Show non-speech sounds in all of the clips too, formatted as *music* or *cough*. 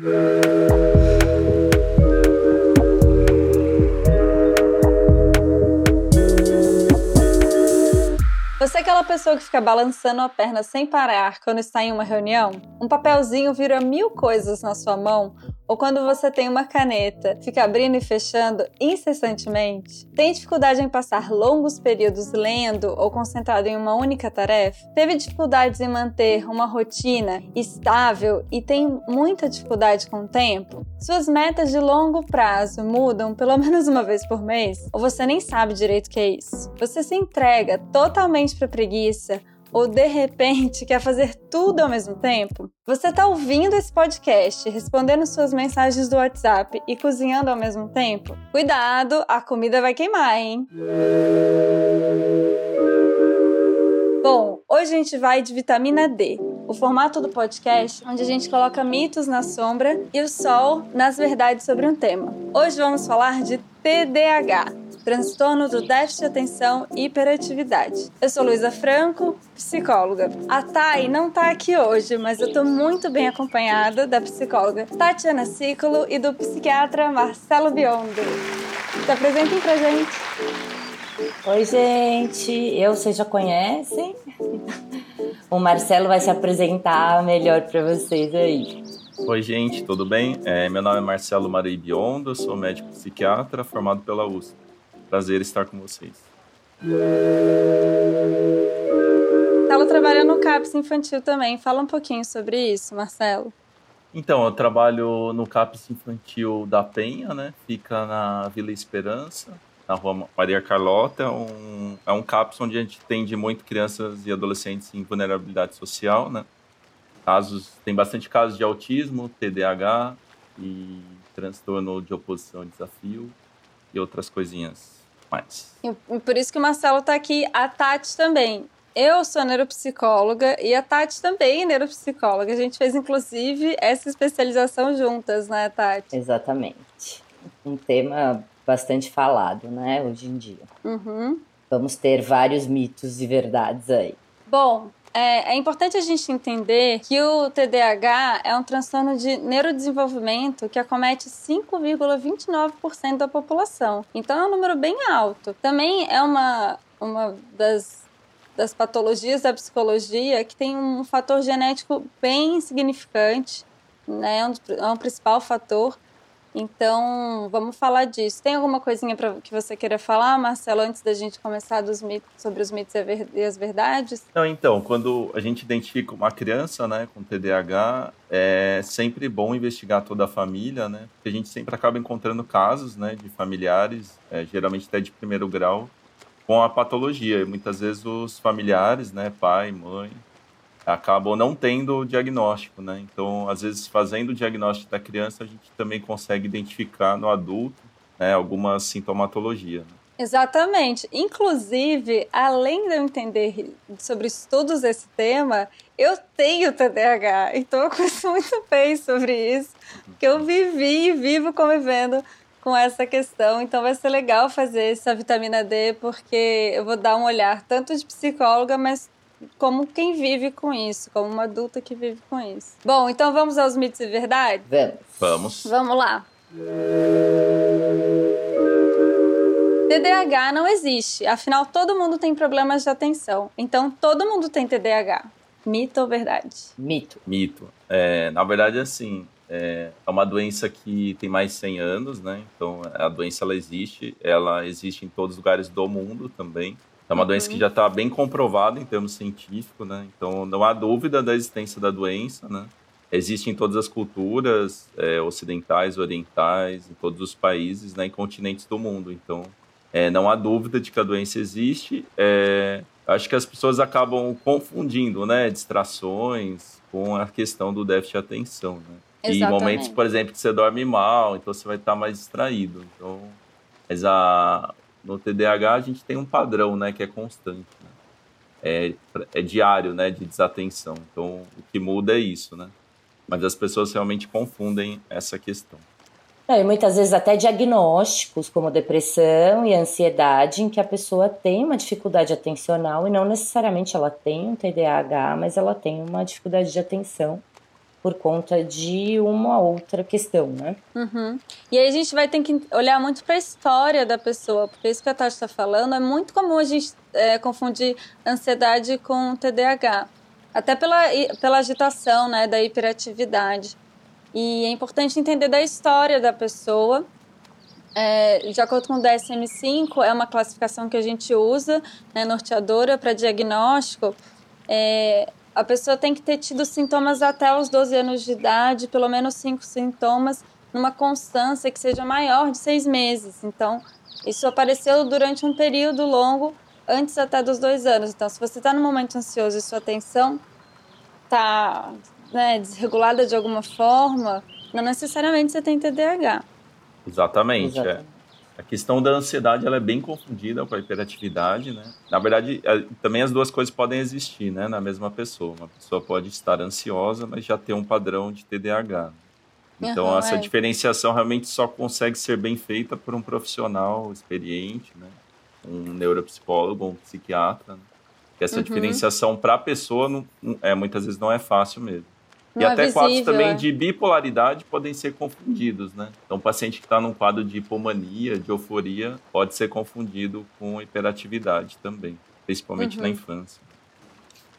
Você é aquela pessoa que fica balançando a perna sem parar quando está em uma reunião? Um papelzinho vira mil coisas na sua mão? Ou quando você tem uma caneta, fica abrindo e fechando incessantemente? Tem dificuldade em passar longos períodos lendo ou concentrado em uma única tarefa? Teve dificuldades em manter uma rotina estável e tem muita dificuldade com o tempo? Suas metas de longo prazo mudam pelo *laughs* menos uma vez por mês? Ou você nem sabe direito o que é isso? Você se entrega totalmente para preguiça ou de repente quer fazer tudo ao mesmo tempo? Você está ouvindo esse podcast, respondendo suas mensagens do WhatsApp e cozinhando ao mesmo tempo? Cuidado, a comida vai queimar, hein? Bom, hoje a gente vai de vitamina D. O formato do podcast onde a gente coloca mitos na sombra e o sol nas verdades sobre um tema. Hoje vamos falar de TDAH, transtorno do déficit de atenção e hiperatividade. Eu sou Luísa Franco, psicóloga. A Thay não tá aqui hoje, mas eu tô muito bem acompanhada da psicóloga Tatiana Ciclo e do psiquiatra Marcelo Biondo. Se apresentem pra gente. Oi, gente. Eu, vocês já conhecem? O Marcelo vai se apresentar melhor para vocês aí. Oi, gente, tudo bem? É, meu nome é Marcelo Marei Biondo, sou médico psiquiatra formado pela USP. Prazer estar com vocês. Marcelo trabalha no CAPS infantil também. Fala um pouquinho sobre isso, Marcelo. Então, eu trabalho no CAPS infantil da Penha, né? Fica na Vila Esperança, na rua Maria Carlota. É um, é um CAPS onde a gente atende muito crianças e adolescentes em vulnerabilidade social, né? Casos, tem bastante casos de autismo, TDAH e transtorno de oposição e desafio e outras coisinhas mais. E por isso que o Marcelo está aqui, a Tati também. Eu sou neuropsicóloga e a Tati também é neuropsicóloga. A gente fez, inclusive, essa especialização juntas, né, Tati? Exatamente. Um tema bastante falado, né, hoje em dia. Uhum. Vamos ter vários mitos e verdades aí. Bom, é, é, importante a gente entender que o TDAH é um transtorno de neurodesenvolvimento que acomete 5,29% da população. Então é um número bem alto. Também é uma, uma das, das patologias da psicologia que tem um fator genético bem significante, né? é um, é um principal fator então, vamos falar disso. Tem alguma coisinha pra, que você queira falar, Marcelo, antes da gente começar dos mitos, sobre os mitos e as verdades? Não, então, quando a gente identifica uma criança né, com TDAH, é sempre bom investigar toda a família, né? Porque a gente sempre acaba encontrando casos né, de familiares, é, geralmente até de primeiro grau, com a patologia. E muitas vezes os familiares, né, pai, mãe, acabam não tendo o diagnóstico, né? Então, às vezes, fazendo o diagnóstico da criança, a gente também consegue identificar no adulto né, alguma sintomatologia. Né? Exatamente. Inclusive, além de eu entender sobre estudos desse tema, eu tenho TDAH, então eu conheço muito bem sobre isso, porque eu vivi e vivo convivendo com essa questão. Então vai ser legal fazer essa vitamina D, porque eu vou dar um olhar tanto de psicóloga, mas como quem vive com isso, como uma adulta que vive com isso. Bom, então vamos aos mitos e verdades? Vamos. Vamos. Vamos lá. TDAH não existe, afinal todo mundo tem problemas de atenção. Então todo mundo tem TDAH. Mito ou verdade? Mito. Mito. É, na verdade, assim, é, é uma doença que tem mais de 100 anos, né? Então a doença ela existe, ela existe em todos os lugares do mundo também. É uma uhum. doença que já está bem comprovada em termos científicos, né? Então não há dúvida da existência da doença, né? Existe em todas as culturas é, ocidentais, orientais, em todos os países, né, em continentes do mundo. Então é, não há dúvida de que a doença existe. É, acho que as pessoas acabam confundindo, né, distrações com a questão do déficit de atenção, né? Exatamente. E momentos, por exemplo, que você dorme mal, então você vai estar mais distraído. Então, mas a, no TDAH a gente tem um padrão, né, que é constante, né? é, é diário, né, de desatenção. Então, o que muda é isso, né? Mas as pessoas realmente confundem essa questão. É, e muitas vezes até diagnósticos como depressão e ansiedade, em que a pessoa tem uma dificuldade atencional e não necessariamente ela tem um TDAH, mas ela tem uma dificuldade de atenção por conta de uma outra questão, né? Uhum. E aí a gente vai ter que olhar muito para a história da pessoa, porque isso que a Tati está falando é muito comum a gente é, confundir ansiedade com TDAH, até pela, pela agitação, né, da hiperatividade. E é importante entender da história da pessoa. É, de acordo com o DSM-5, é uma classificação que a gente usa, né, norteadora para diagnóstico. É, a pessoa tem que ter tido sintomas até os 12 anos de idade, pelo menos cinco sintomas, numa constância que seja maior de seis meses. Então, isso apareceu durante um período longo, antes até dos dois anos. Então, se você está no momento ansioso e sua atenção está né, desregulada de alguma forma, não necessariamente você tem TDAH. Exatamente. Exatamente. É. A questão da ansiedade ela é bem confundida com a hiperatividade, né? Na verdade, é, também as duas coisas podem existir, né, na mesma pessoa. Uma pessoa pode estar ansiosa, mas já ter um padrão de TDAH. Então, uhum, essa é. diferenciação realmente só consegue ser bem feita por um profissional experiente, né? Um neuropsicólogo, um psiquiatra. Né? Essa uhum. diferenciação para a pessoa não, é, muitas vezes não é fácil mesmo. Não e é até visível, quadros também é. de bipolaridade podem ser confundidos, né? Então, o paciente que está num quadro de hipomania, de euforia, pode ser confundido com hiperatividade também, principalmente uhum. na infância.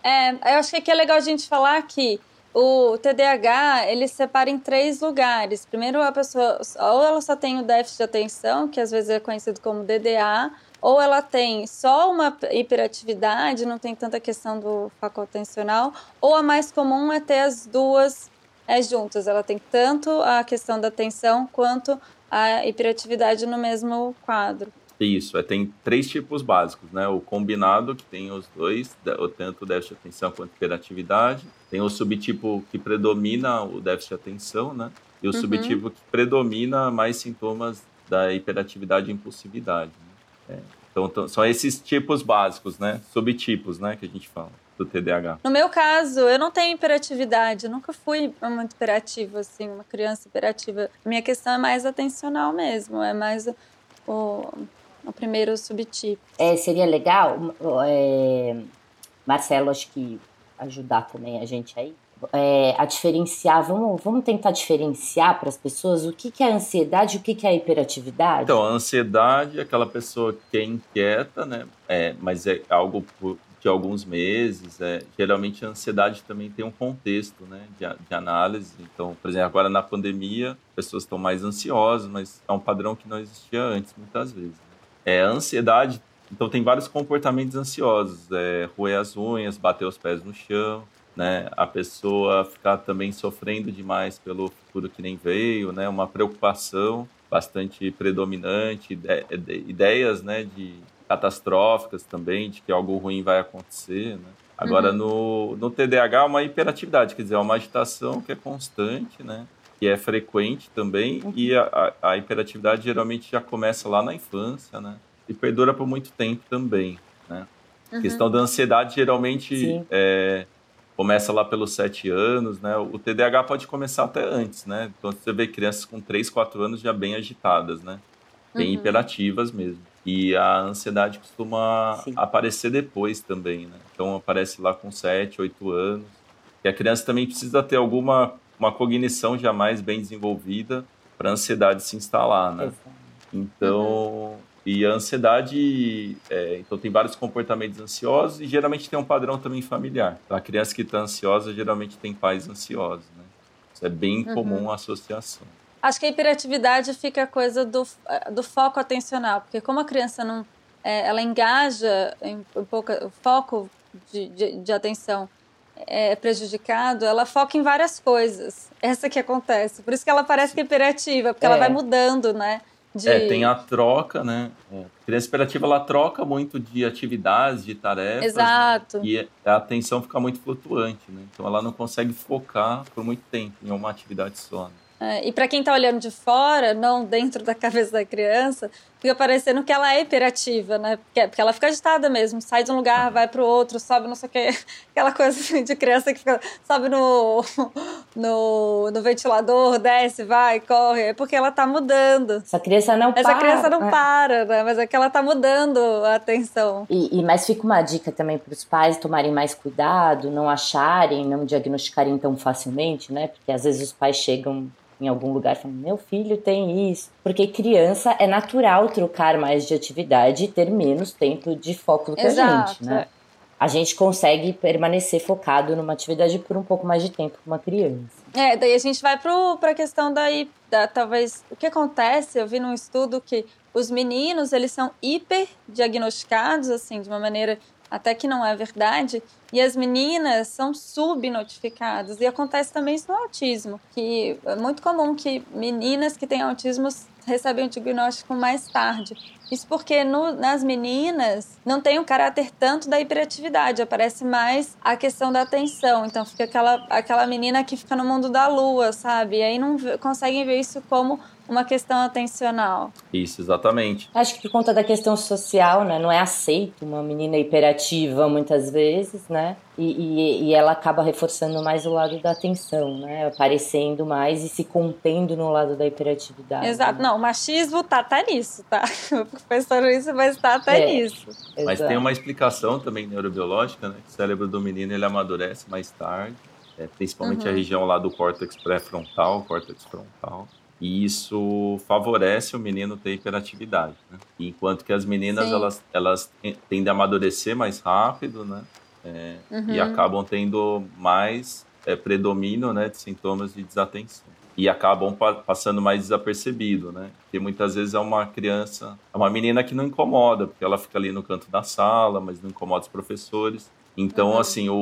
É, eu acho que aqui é legal a gente falar que o TDAH, ele separa em três lugares. Primeiro, a pessoa, ou ela só tem o déficit de atenção, que às vezes é conhecido como DDA, ou ela tem só uma hiperatividade, não tem tanta questão do foco atencional, ou a mais comum é ter as duas é, juntas. Ela tem tanto a questão da atenção quanto a hiperatividade no mesmo quadro. Isso, é, tem três tipos básicos, né? O combinado, que tem os dois, tanto o déficit de atenção quanto a hiperatividade. Tem o subtipo que predomina o déficit de atenção, né? E o uhum. subtipo que predomina mais sintomas da hiperatividade e impulsividade. Né? É. Então, são esses tipos básicos, né? Subtipos, né? Que a gente fala do TDAH. No meu caso, eu não tenho hiperatividade. Eu nunca fui muito hiperativa, assim, uma criança hiperativa. Minha questão é mais atencional mesmo. É mais o, o primeiro subtipo. É, seria legal, é, Marcelo, acho que ajudar também a gente aí é, a diferenciar, vamos, vamos tentar diferenciar para as pessoas o que, que é ansiedade e o que, que é hiperatividade? Então, a ansiedade é aquela pessoa que é inquieta, né? É, mas é algo de alguns meses. É, geralmente a ansiedade também tem um contexto né, de, de, análise. Então, por exemplo, agora na pandemia, pessoas estão mais ansiosas, mas é um padrão que não existia antes, muitas vezes. É, ansiedade, então tem vários comportamentos ansiosos. É, roer as unhas, bater os pés no chão, né? A pessoa ficar também sofrendo demais pelo futuro que nem veio, né? Uma preocupação bastante predominante, ideias, né, de catastróficas também, de que algo ruim vai acontecer, né? Agora, uhum. no, no TDAH, uma hiperatividade, quer dizer, é uma agitação que é constante, né? Que é frequente também, uhum. e a, a, hiperatividade geralmente já começa lá na infância, né? E perdura por muito tempo também, né? Uhum. A questão da ansiedade geralmente é, começa lá pelos sete anos, né? O TDAH pode começar até antes, né? Então você vê crianças com três, quatro anos já bem agitadas, né? Bem uhum. hiperativas mesmo. E a ansiedade costuma Sim. aparecer depois também, né? Então aparece lá com sete, oito anos. E a criança também precisa ter alguma uma cognição já mais bem desenvolvida para a ansiedade se instalar, né? Então, uhum. E a ansiedade, é, então tem vários comportamentos ansiosos e geralmente tem um padrão também familiar. A criança que está ansiosa geralmente tem pais ansiosos, né? Isso é bem uhum. comum a associação. Acho que a hiperatividade fica a coisa do, do foco atencional, porque como a criança não, é, ela engaja em um pouco, o foco de, de, de atenção é prejudicado, ela foca em várias coisas. Essa que acontece. Por isso que ela parece que é hiperativa, porque é. ela vai mudando, né? De... É, tem a troca, né? É. A criança esperativa ela troca muito de atividades, de tarefas. Né? Exato. Né? E a atenção fica muito flutuante, né? Então ela não consegue focar por muito tempo em uma atividade só. Né? É, e para quem está olhando de fora, não dentro da *laughs* cabeça da criança, fica parecendo que ela é hiperativa, né? Porque, porque ela fica agitada mesmo, sai de um lugar, vai pro outro, sobe não sei o quê. *laughs* Aquela coisa assim, de criança que fica, sobe no, *laughs* no, no ventilador, desce, vai, corre. É porque ela tá mudando. Essa criança não Essa para. criança não né? para, né? Mas é que ela tá mudando a atenção. E, e mas fica uma dica também para os pais tomarem mais cuidado, não acharem, não diagnosticarem tão facilmente, né? Porque às vezes os pais chegam em algum lugar falam: meu filho tem isso. Porque criança é natural trocar mais de atividade e ter menos tempo de foco do que a gente, né? A gente consegue permanecer focado numa atividade por um pouco mais de tempo que uma criança. É, daí a gente vai para a questão daí, da, talvez, o que acontece, eu vi num estudo que os meninos, eles são hiper diagnosticados, assim, de uma maneira até que não é verdade, e as meninas são subnotificadas. E acontece também isso no autismo, que é muito comum que meninas que têm autismo recebem o diagnóstico mais tarde. Isso porque no, nas meninas não tem o caráter tanto da hiperatividade, aparece mais a questão da atenção. Então fica aquela, aquela menina que fica no mundo da lua, sabe? E aí não conseguem ver isso como uma questão atencional. Isso, exatamente. Acho que por conta da questão social, né? Não é aceito uma menina hiperativa muitas vezes, né? E, e, e, ela acaba reforçando mais o lado da atenção, né? Aparecendo mais e se contendo no lado da hiperatividade. Exato. Né? Não, o machismo tá até nisso, tá? Fico pensando nisso, mas tá até É. nisso. Mas tem uma explicação também neurobiológica, né? Que o cérebro do menino ele amadurece mais tarde, é, principalmente a região lá do córtex pré-frontal, córtex frontal. E isso favorece o menino ter hiperatividade, né? Enquanto que as meninas, Sim. elas, elas tendem a amadurecer mais rápido, né? É, E Uhum. acabam tendo mais é, predomínio né, de sintomas de desatenção. E acabam pa- passando mais desapercebido, né? Porque muitas vezes é uma criança, é uma menina que não incomoda, porque ela fica ali no canto da sala, mas não incomoda os professores. Então, Uhum. assim, o,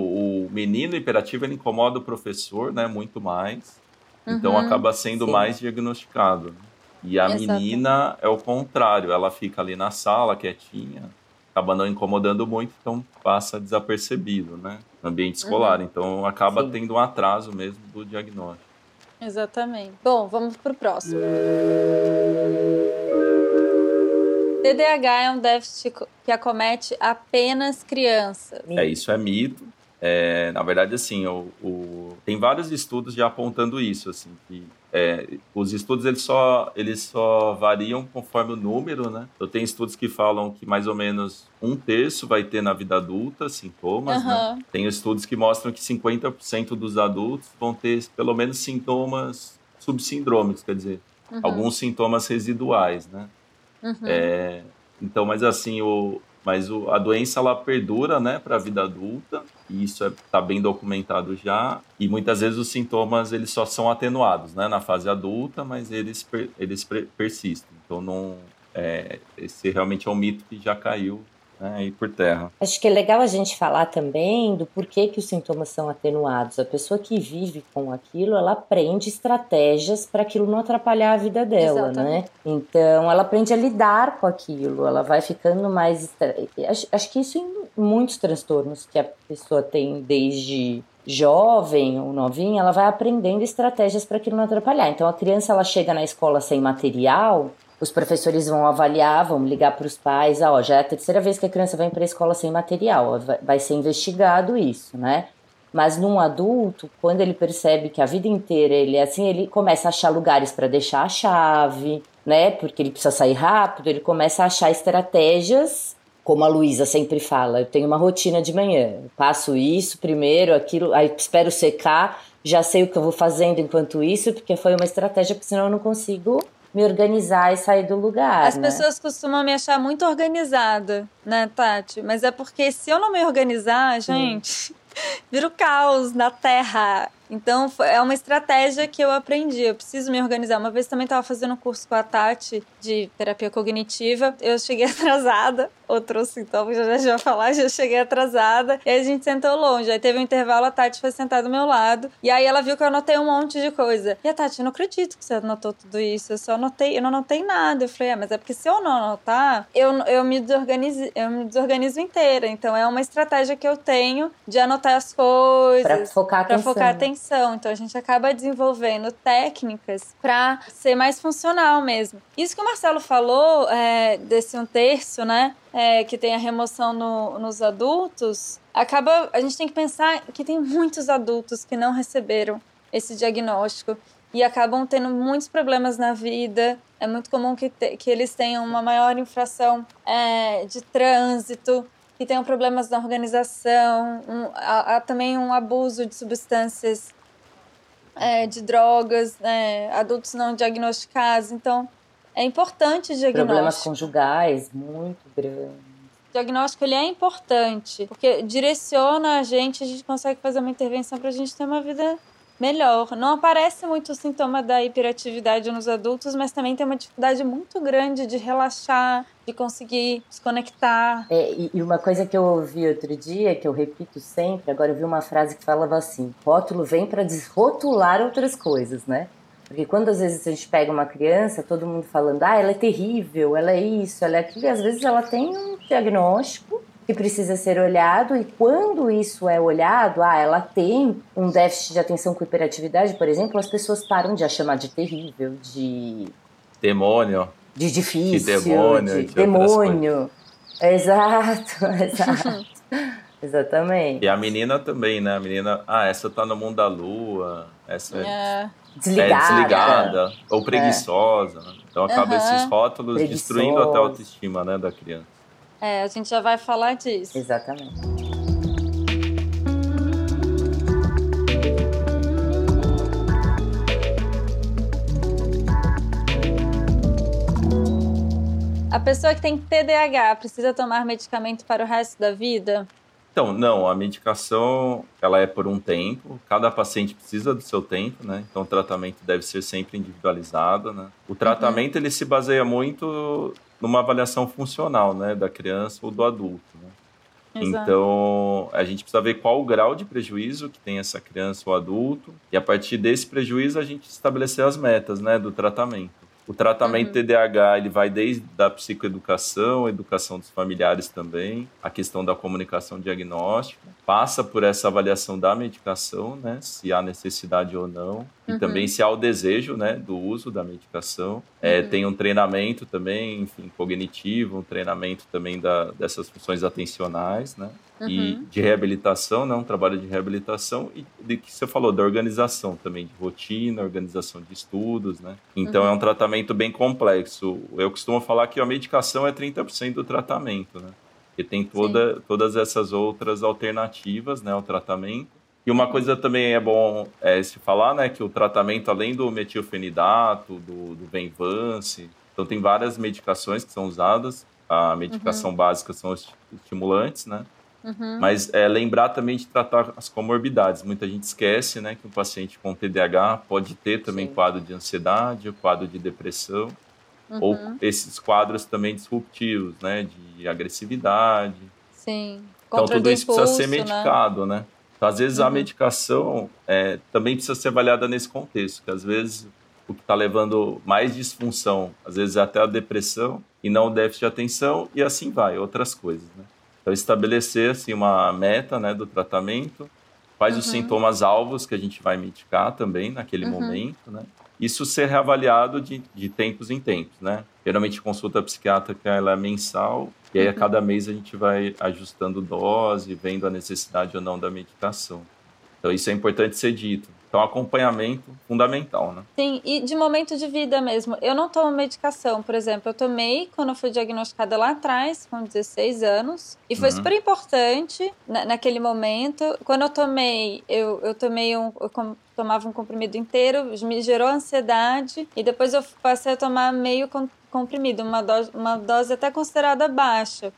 o menino hiperativo, ele incomoda o professor, né? Muito mais. Então, Uhum, acaba sendo sim. mais diagnosticado. E a Exato. menina é o contrário, ela fica ali na sala, quietinha, acaba não incomodando muito, então passa desapercebido, né? No ambiente escolar. Então acaba Sim. tendo um atraso mesmo do diagnóstico. Exatamente. Bom, vamos pro próximo. TDAH é um déficit que acomete apenas crianças. É, isso é mito. É, na verdade, assim, o, o- tem vários estudos já apontando isso, assim, que é, os estudos eles só, eles só variam conforme o número, né? Eu tenho estudos que falam que mais ou menos um terço vai ter na vida adulta sintomas, né? Aham. Tem estudos que mostram que 50% dos adultos vão ter pelo menos sintomas subsindrômicos, quer dizer, Uhum. alguns sintomas residuais, né? Uhum. É, então, mas assim, o, mas o, a doença ela perdura, né, para a vida adulta. E isso está bem documentado já. E muitas vezes os sintomas eles só são atenuados, né, na fase adulta, mas eles per- eles per- persistem. Então, não, é, esse realmente é um mito que já caiu né, aí por terra. Acho que é legal a gente falar também do porquê que os sintomas são atenuados. A pessoa que vive com aquilo, ela aprende estratégias para aquilo não atrapalhar a vida dela, né? Exatamente. Então, ela aprende a lidar com aquilo, ela vai ficando mais. estra- Acho, acho que isso em muitos transtornos que a pessoa tem desde jovem ou novinha, ela vai aprendendo estratégias para aquilo não atrapalhar. Então, a criança ela chega na escola sem material, os professores vão avaliar, vão ligar para os pais, ah, ó, já é a terceira vez que a criança vem para a escola sem material, vai ser investigado isso, né? Mas num adulto, quando ele percebe que a vida inteira ele é assim, ele começa a achar lugares para deixar a chave, né? Porque ele precisa sair rápido, ele começa a achar estratégias, como a Luísa sempre fala, eu tenho uma rotina de manhã, eu passo isso primeiro, aquilo, aí espero secar, já sei o que eu vou fazendo enquanto isso, porque foi uma estratégia, porque senão eu não consigo me organizar e sair do lugar. As né? pessoas costumam me achar muito organizada, né, Tati? Mas é porque se eu não me organizar, gente, *laughs* vira o caos na terra. Então é uma estratégia que eu aprendi. Eu preciso me organizar. Uma vez também estava fazendo um curso com a Tati de terapia cognitiva. Eu cheguei *laughs* atrasada. Outro sintoma que eu já já falar, já cheguei atrasada. E aí a gente sentou longe. Aí teve um intervalo, a Tati foi sentada do meu lado. E aí ela viu que eu anotei um monte de coisa. E a Tati, eu não acredito que você anotou tudo isso. Eu só anotei, eu não anotei nada. Eu falei, é, mas é porque se eu não anotar, eu, eu, me desorganizo, eu me desorganizo inteira. Então é uma estratégia que eu tenho de anotar as coisas. Pra focar a Pra atenção. focar a atenção. Intervenção. Então a gente acaba desenvolvendo técnicas para ser mais funcional mesmo. Isso que o Marcelo falou é, desse um terço, né? É, que tem a remoção no, nos adultos, acaba. A gente tem que pensar que tem muitos adultos que não receberam esse diagnóstico e acabam tendo muitos problemas na vida. É muito comum que, te, que eles tenham uma maior infração é, de trânsito, que tenham problemas na organização, um, há, há, também um abuso de substâncias, é, de drogas, né, adultos não diagnosticados. Então, é importante o diagnóstico. Problemas conjugais muito grandes. O diagnóstico ele é importante, porque direciona a gente, a gente consegue fazer uma intervenção para a gente ter uma vida melhor. Não aparece muito o sintoma da hiperatividade nos adultos, mas também tem uma dificuldade muito grande de relaxar, de conseguir desconectar. É, e uma coisa que eu ouvi outro dia, que eu repito sempre, agora eu vi uma frase que falava assim: rótulo vem para desrotular outras coisas, né? Porque quando às vezes a gente pega uma criança, todo mundo falando, ah, ela é terrível, ela é isso, ela é aquilo, e às vezes ela tem um diagnóstico que precisa ser olhado e quando isso é olhado, ah, ela tem um déficit de atenção com hiperatividade, por exemplo, as pessoas param de a chamar de terrível, de demônio, de difícil, de demônio, de, de demônio. Exato, *laughs* exato. *laughs* Exatamente. E a menina também, né? A menina, ah, essa tá no mundo da lua, essa é, é desligada, é desligada ou preguiçosa. É. Então acaba uhum. esses rótulos Preguiçoso. destruindo até a autoestima, né, da criança. É, a gente já vai falar disso. Exatamente. A pessoa que tem TDAH precisa tomar medicamento para o resto da vida? Então, não, a medicação ela é por um tempo, cada paciente precisa do seu tempo, né? Então o tratamento deve ser sempre individualizado, né? O tratamento uhum. ele se baseia muito numa avaliação funcional, né, da criança ou do adulto. Né? Então, a gente precisa ver qual o grau de prejuízo que tem essa criança ou adulto, e a partir desse prejuízo a gente estabelecer as metas, né, do tratamento. O tratamento uhum. TDAH ele vai desde a psicoeducação, educação dos familiares também, a questão da comunicação diagnóstica, passa por essa avaliação da medicação, né, se há necessidade ou não, e uhum. também se há o desejo, né, do uso da medicação. É, uhum. Tem um treinamento também, enfim, cognitivo, um treinamento também da, dessas funções atencionais, né, uhum. e de reabilitação, né, um trabalho de reabilitação e de que você falou da organização também de rotina, organização de estudos, né. Então é um uhum. tratamento bem complexo. Eu costumo falar que a medicação é 30% do tratamento, né. Porque tem toda, todas essas outras alternativas né, ao tratamento. E uma coisa também é bom é, se falar, né, que o tratamento, além do metilfenidato, do, do Venvance, então tem várias medicações que são usadas. A medicação uhum. básica são os estimulantes, né? Uhum. Mas é, lembrar também de tratar as comorbidades. Muita gente esquece, né, que um paciente com TDAH pode ter também Sim. quadro de ansiedade, quadro de depressão uhum. ou esses quadros também disruptivos, né, de agressividade. Sim. Então tudo isso impulso, precisa ser né? medicado, né? né? Então, às vezes uhum. a medicação é, também precisa ser avaliada nesse contexto, que às vezes o que está levando mais disfunção, às vezes é até a depressão e não o déficit de atenção e assim vai, outras coisas, né? Então estabelecer assim uma meta, né, do tratamento, quais uhum. os sintomas alvos que a gente vai medicar também naquele uhum. momento, né? Isso ser reavaliado de, de tempos em tempos, né? Geralmente consulta psiquiátrica ela é mensal e aí a uhum. cada mês a gente vai ajustando dose, vendo a necessidade ou não da medicação. Então isso é importante ser dito. Então, acompanhamento fundamental, né? Sim, e de momento de vida mesmo. Eu não tomo medicação, por exemplo. Eu tomei quando eu fui diagnosticada lá atrás, com 16 anos. E foi uhum. super importante na, naquele momento. Quando eu tomei, eu, eu tomei um. Eu tomava um comprimido inteiro, me gerou ansiedade. E depois eu passei a tomar meio comprimido, uma dose, uma dose até considerada baixa.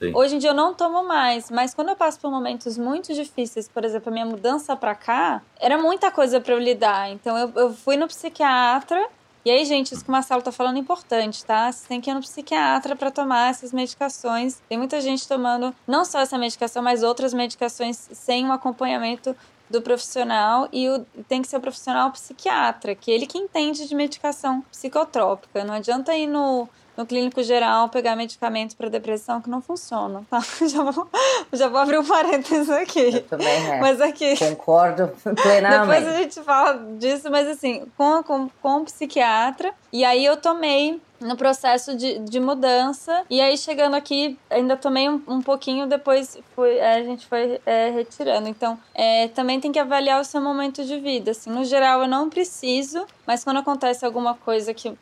Sim. Hoje em dia eu não tomo mais, mas quando eu passo por momentos muito difíceis, por exemplo, a minha mudança para cá, era muita coisa para eu lidar. Então eu, eu fui no psiquiatra. E aí, gente, isso que o Marcelo tá falando é importante, tá? Você tem que ir no psiquiatra para tomar essas medicações. Tem muita gente tomando não só essa medicação, mas outras medicações sem um acompanhamento do profissional e o, tem que ser o profissional psiquiatra, que é ele que entende de medicação psicotrópica. Não adianta ir no no clínico geral pegar medicamentos para depressão que não funcionam, tá? *laughs* Já vou, já vou abrir um parênteses aqui. Eu também, é. Mas aqui. Concordo *laughs* plenamente. Depois a gente fala disso, mas assim, com, com, com um psiquiatra. E aí eu tomei no processo de, de mudança. E aí, chegando aqui, ainda tomei um, um pouquinho, depois foi, é, a gente foi é, retirando. Então, é, também tem que avaliar o seu momento de vida. Assim, no geral, eu não preciso, mas quando acontece alguma coisa que.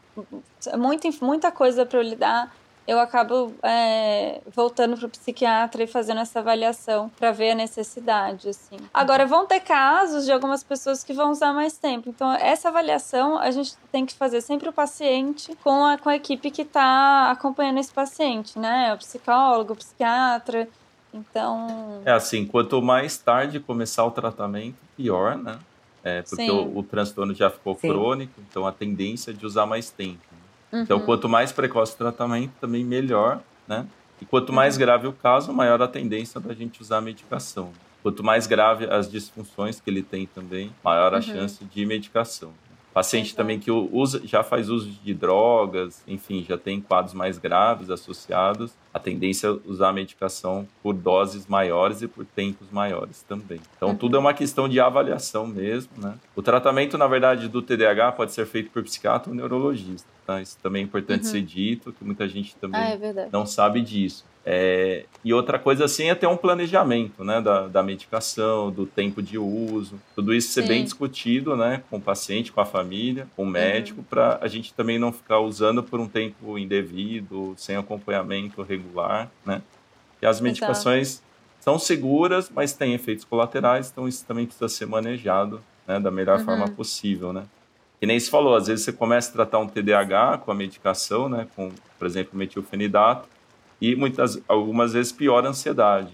Muita, muita coisa para eu lidar, eu acabo é, voltando para o psiquiatra e fazendo essa avaliação para ver a necessidade, assim. Agora, vão ter casos de algumas pessoas que vão usar mais tempo. Então, essa avaliação a gente tem que fazer sempre o paciente com a, com a equipe que está acompanhando esse paciente, né? O psicólogo, o psiquiatra. Então. É assim, quanto mais tarde começar o tratamento, pior, né? É, porque o, o, transtorno já ficou Sim. crônico, então a tendência é de usar mais tempo. Então, uhum. Então, quanto mais precoce o tratamento, também melhor, né? E quanto mais uhum. grave o caso, maior a tendência da gente usar a medicação. Quanto mais grave as disfunções que ele tem também, maior a uhum. chance de medicação. Paciente também que usa, já faz uso de drogas, enfim, já tem quadros mais graves associados, a tendência é usar a medicação por doses maiores e por tempos maiores também. Então, uhum. tudo é uma questão de avaliação mesmo, né? O tratamento, na verdade, do TDAH pode ser feito por psiquiatra ou neurologista, tá? Isso também é importante uhum. ser dito, que muita gente também ah, é não sabe disso. É, e outra coisa assim é ter um planejamento né, da, da medicação, do tempo de uso, tudo isso ser Sim. bem discutido né, com o paciente, com a família, com o uhum. médico, uhum. para a gente também não ficar usando por um tempo indevido, sem acompanhamento regular. Né? E as medicações Exato. são seguras, mas têm efeitos colaterais, então isso também precisa ser manejado né, da melhor uhum. forma possível. Né? E nem se falou, às vezes você começa a tratar um TDAH com a medicação, né, com, por exemplo, metilfenidato, e muitas, algumas vezes piora a ansiedade.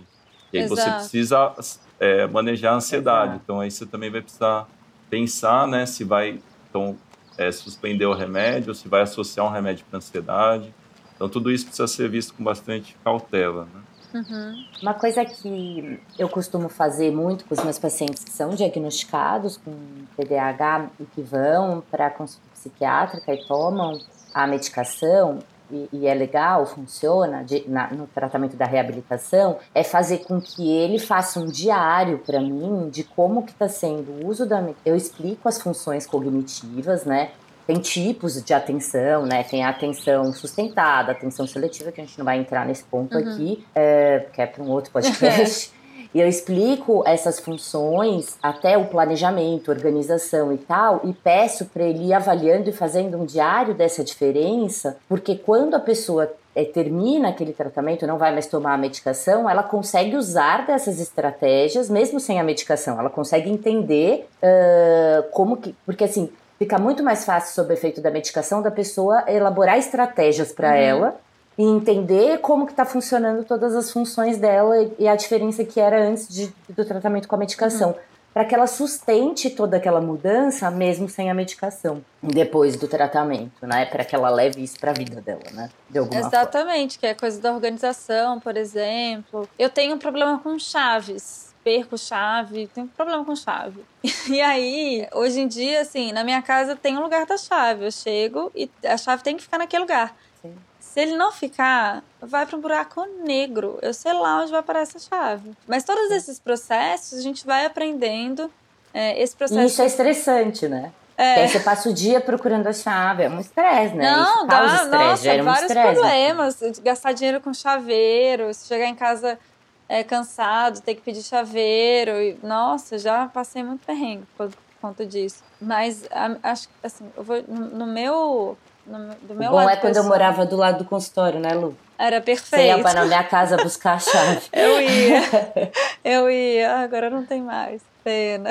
E aí Exato. você precisa é, manejar a ansiedade. Exato. Então aí você também vai precisar pensar, né, se vai então é, suspender o remédio, ou se vai associar um remédio para ansiedade. Então tudo isso precisa ser visto com bastante cautela, né? Uhum. Uma coisa que eu costumo fazer muito com os meus pacientes que são diagnosticados com TDAH e que vão para a consulta psiquiátrica e tomam a medicação e, e é legal, funciona de, na, no tratamento da reabilitação, é fazer com que ele faça um diário para mim de como que está sendo o uso da... Eu explico as funções cognitivas, né? Tem tipos de atenção, né? Tem a atenção sustentada, atenção seletiva, que a gente não vai entrar nesse ponto uhum. aqui, é, que é para um outro podcast. *laughs* E eu explico essas funções, até o planejamento, organização e tal, e peço para ele ir avaliando e fazendo um diário dessa diferença, porque quando a pessoa é, termina aquele tratamento, não vai mais tomar a medicação, ela consegue usar dessas estratégias, mesmo sem a medicação, ela consegue entender uh, como que. Porque assim, fica muito mais fácil, sob efeito da medicação, da pessoa elaborar estratégias para uhum. ela e entender como que está funcionando todas as funções dela e a diferença que era antes de, do tratamento com a medicação. Uhum. Para que ela sustente toda aquela mudança mesmo sem a medicação, depois do tratamento, né? Para que ela leve isso para a vida dela, né? De alguma Exatamente, forma. que é coisa da organização, por exemplo. Eu tenho um problema com chaves perco chave, tenho problema com chave. *laughs* E aí, hoje em dia, assim, na minha casa tem um lugar da chave. Eu chego e a chave tem que ficar naquele lugar. Sim. Se ele não ficar, vai para um buraco negro. Eu sei lá onde vai parar essa chave. Mas todos esses processos a gente vai aprendendo. É, esse processo. E isso é estressante, né? É. aí você passa o dia procurando a chave. É um estresse, né? Não, isso dá, estresse, nossa, vários um problemas. Gastar dinheiro com chaveiro, chegar em casa é, cansado, ter que pedir chaveiro. E, nossa, já passei muito perrengue por conta disso. Mas acho que assim, eu vou, no, no meu no, do meu bom lado é quando eu morava do lado do consultório, né, Lu? Era perfeito. Você ia para na minha casa buscar a chave. *laughs* eu ia. *laughs* Eu ia. Agora não tem mais. Pena.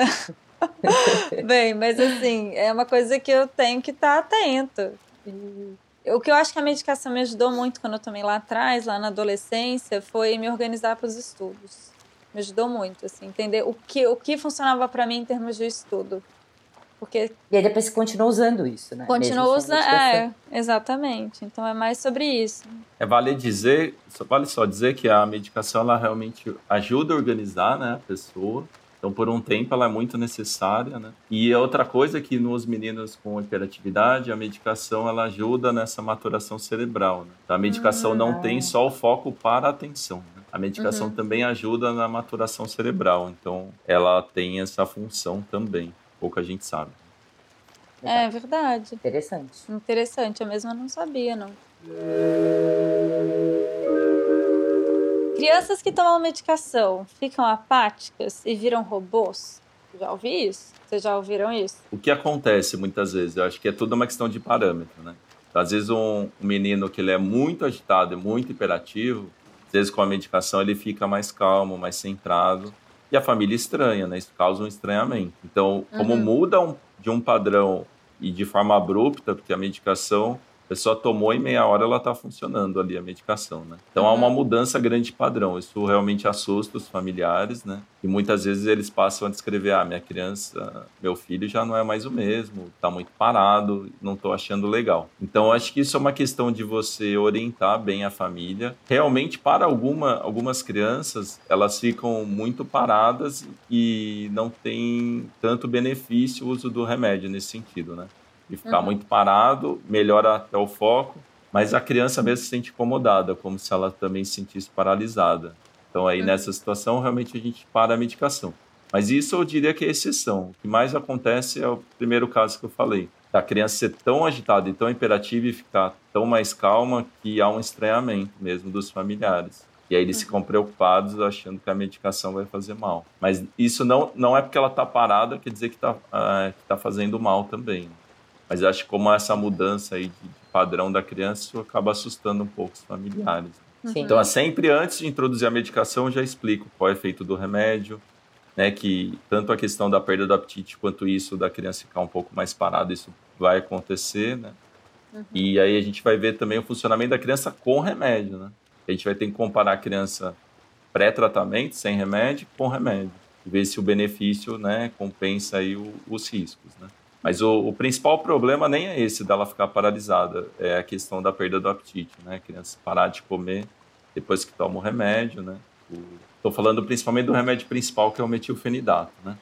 *laughs* Bem, mas assim, é uma coisa que eu tenho que estar tá atento. E o que eu acho que a medicação me ajudou muito quando eu tomei lá atrás, lá na adolescência, foi me organizar para os estudos. Me ajudou muito, assim, entender o que, o que funcionava para mim em termos de estudo. Porque... E aí depois você continua usando isso, né? Continua usando, é, exatamente. Então é mais sobre isso. É, vale dizer, só vale só dizer que a medicação ela realmente ajuda a organizar né, a pessoa. Então, por um tempo, ela é muito necessária, né? E a outra coisa é que nos meninos com hiperatividade, a medicação ela ajuda nessa maturação cerebral. Né? Então, a medicação uhum. não tem só o foco para a atenção. Né? A medicação uhum. também ajuda na maturação cerebral. Então, ela tem essa função também. Pouca gente sabe. É verdade. Interessante. Interessante, eu mesma não sabia, não. Crianças que tomam medicação ficam apáticas e viram robôs? Já ouvi isso? Vocês já ouviram isso? O que acontece muitas vezes? Eu acho que é tudo uma questão de parâmetro, né? Às vezes um, menino que ele é muito agitado e muito hiperativo, às vezes com a medicação ele fica mais calmo, mais centrado. E a família estranha, né? Isso causa um estranhamento. Então, como uhum. muda um, de um padrão e de forma abrupta, porque a medicação a pessoa tomou em meia hora ela está funcionando ali a medicação, né? Então há uma mudança grande de padrão. Isso realmente assusta os familiares, né? E muitas vezes eles passam a descrever: ah, minha criança, meu filho já não é mais o mesmo, está muito parado, não estou achando legal. Então acho que isso é uma questão de você orientar bem a família. Realmente, para alguma, algumas crianças, elas ficam muito paradas e não tem tanto benefício o uso do remédio nesse sentido, né? E ficar uhum. muito parado, melhora até o foco, mas a criança mesmo se sente incomodada, como se ela também se sentisse paralisada. Então aí uhum. nessa situação realmente a gente para a medicação. Mas isso eu diria que é exceção. O que mais acontece é o primeiro caso que eu falei, da criança ser tão agitada e tão imperativa e ficar tão mais calma que há um estranhamento mesmo dos familiares. E aí eles ficam uhum. preocupados achando que a medicação vai fazer mal. Mas isso não, não é porque ela está parada, quer dizer que está uh, ah, tá fazendo mal também. Mas acho que como essa mudança aí de, padrão da criança, isso acaba assustando um pouco os familiares. Sim. Então, é sempre antes de introduzir a medicação, eu já explico qual é o efeito do remédio, né, que tanto a questão da perda do apetite quanto isso da criança ficar um pouco mais parada, isso vai acontecer, né? Uhum. E aí a gente vai ver também o funcionamento da criança com remédio, né? A gente vai ter que comparar a criança pré-tratamento, sem remédio, com remédio. E ver se o benefício, né, compensa aí o, os riscos, né? Mas o, o, principal problema nem é esse dela ficar paralisada, é a questão da perda do apetite, né? A criança parar de comer depois que toma o remédio, né? Estou falando principalmente do remédio principal, que é o metilfenidato, né?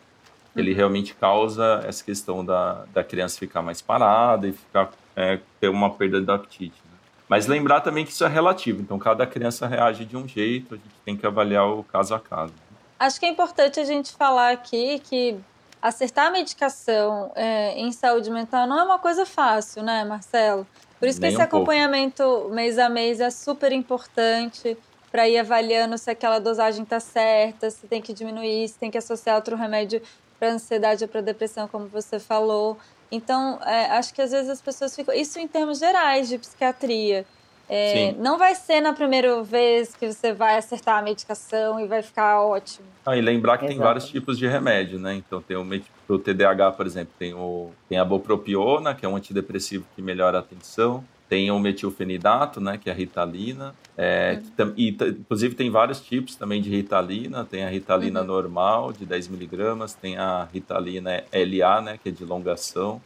Ele uhum. realmente causa essa questão da, da criança ficar mais parada e ficar, é, ter uma perda do apetite. Né? Mas lembrar também que isso é relativo, então cada criança reage de um jeito, a gente tem que avaliar o caso a caso. Acho que é importante a gente falar aqui que acertar a medicação é, em saúde mental não é uma coisa fácil, né, Marcelo? Por isso Nem que esse um acompanhamento pouco. mês a mês é super importante para ir avaliando se aquela dosagem está certa, se tem que diminuir, se tem que associar outro remédio para ansiedade ou para depressão, como você falou. Então, é, acho que às vezes as pessoas ficam. Isso em termos gerais de psiquiatria. É, não vai ser na primeira vez que você vai acertar a medicação e vai ficar ótimo. Ah, e lembrar que Exato. tem vários tipos de remédio, né? Então tem o pro TDAH, por exemplo, tem o tem a bupropiona, que é um antidepressivo que melhora a atenção. Tem o metilfenidato, né, que é a ritalina. É, uhum. e, inclusive tem vários tipos também de ritalina. Tem a ritalina uhum. normal, de 10 miligramas. Tem a ritalina LA, né, que é de longação.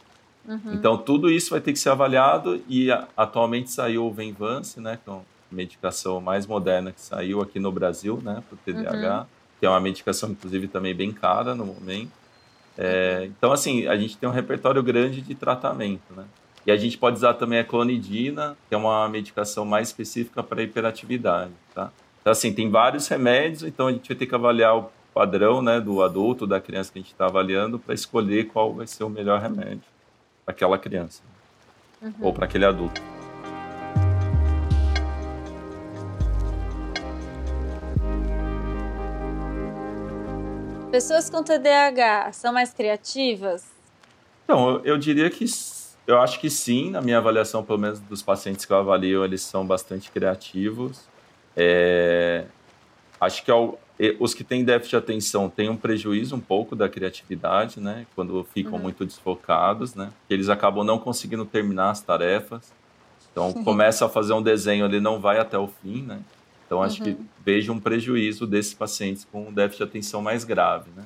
Uhum. Então, tudo isso vai ter que ser avaliado e a, atualmente saiu o Venvance, né, que é uma medicação mais moderna que saiu aqui no Brasil, né, para o TDAH, uhum. que é uma medicação, inclusive, também bem cara no momento. É, uhum. então, assim, a gente tem um repertório grande de tratamento, né? E a gente pode usar também a clonidina, que é uma medicação mais específica para hiperatividade, tá? Então, assim, tem vários remédios, então a gente vai ter que avaliar o padrão, né, do adulto, da criança que a gente está avaliando, para escolher qual vai ser o melhor remédio para aquela criança uhum. ou para aquele adulto. Pessoas com TDAH são mais criativas? Então, eu, eu diria que eu acho que sim, na minha avaliação, pelo menos dos pacientes que eu avalio, eles são bastante criativos. É, acho que ao, os que têm déficit de atenção têm um prejuízo um pouco da criatividade, né? Quando ficam uhum. muito desfocados, né? Eles acabam não conseguindo terminar as tarefas. Então, começa a fazer um desenho, ele não vai até o fim, né? Então, acho uhum. que vejo um prejuízo desses pacientes com um déficit de atenção mais grave, né?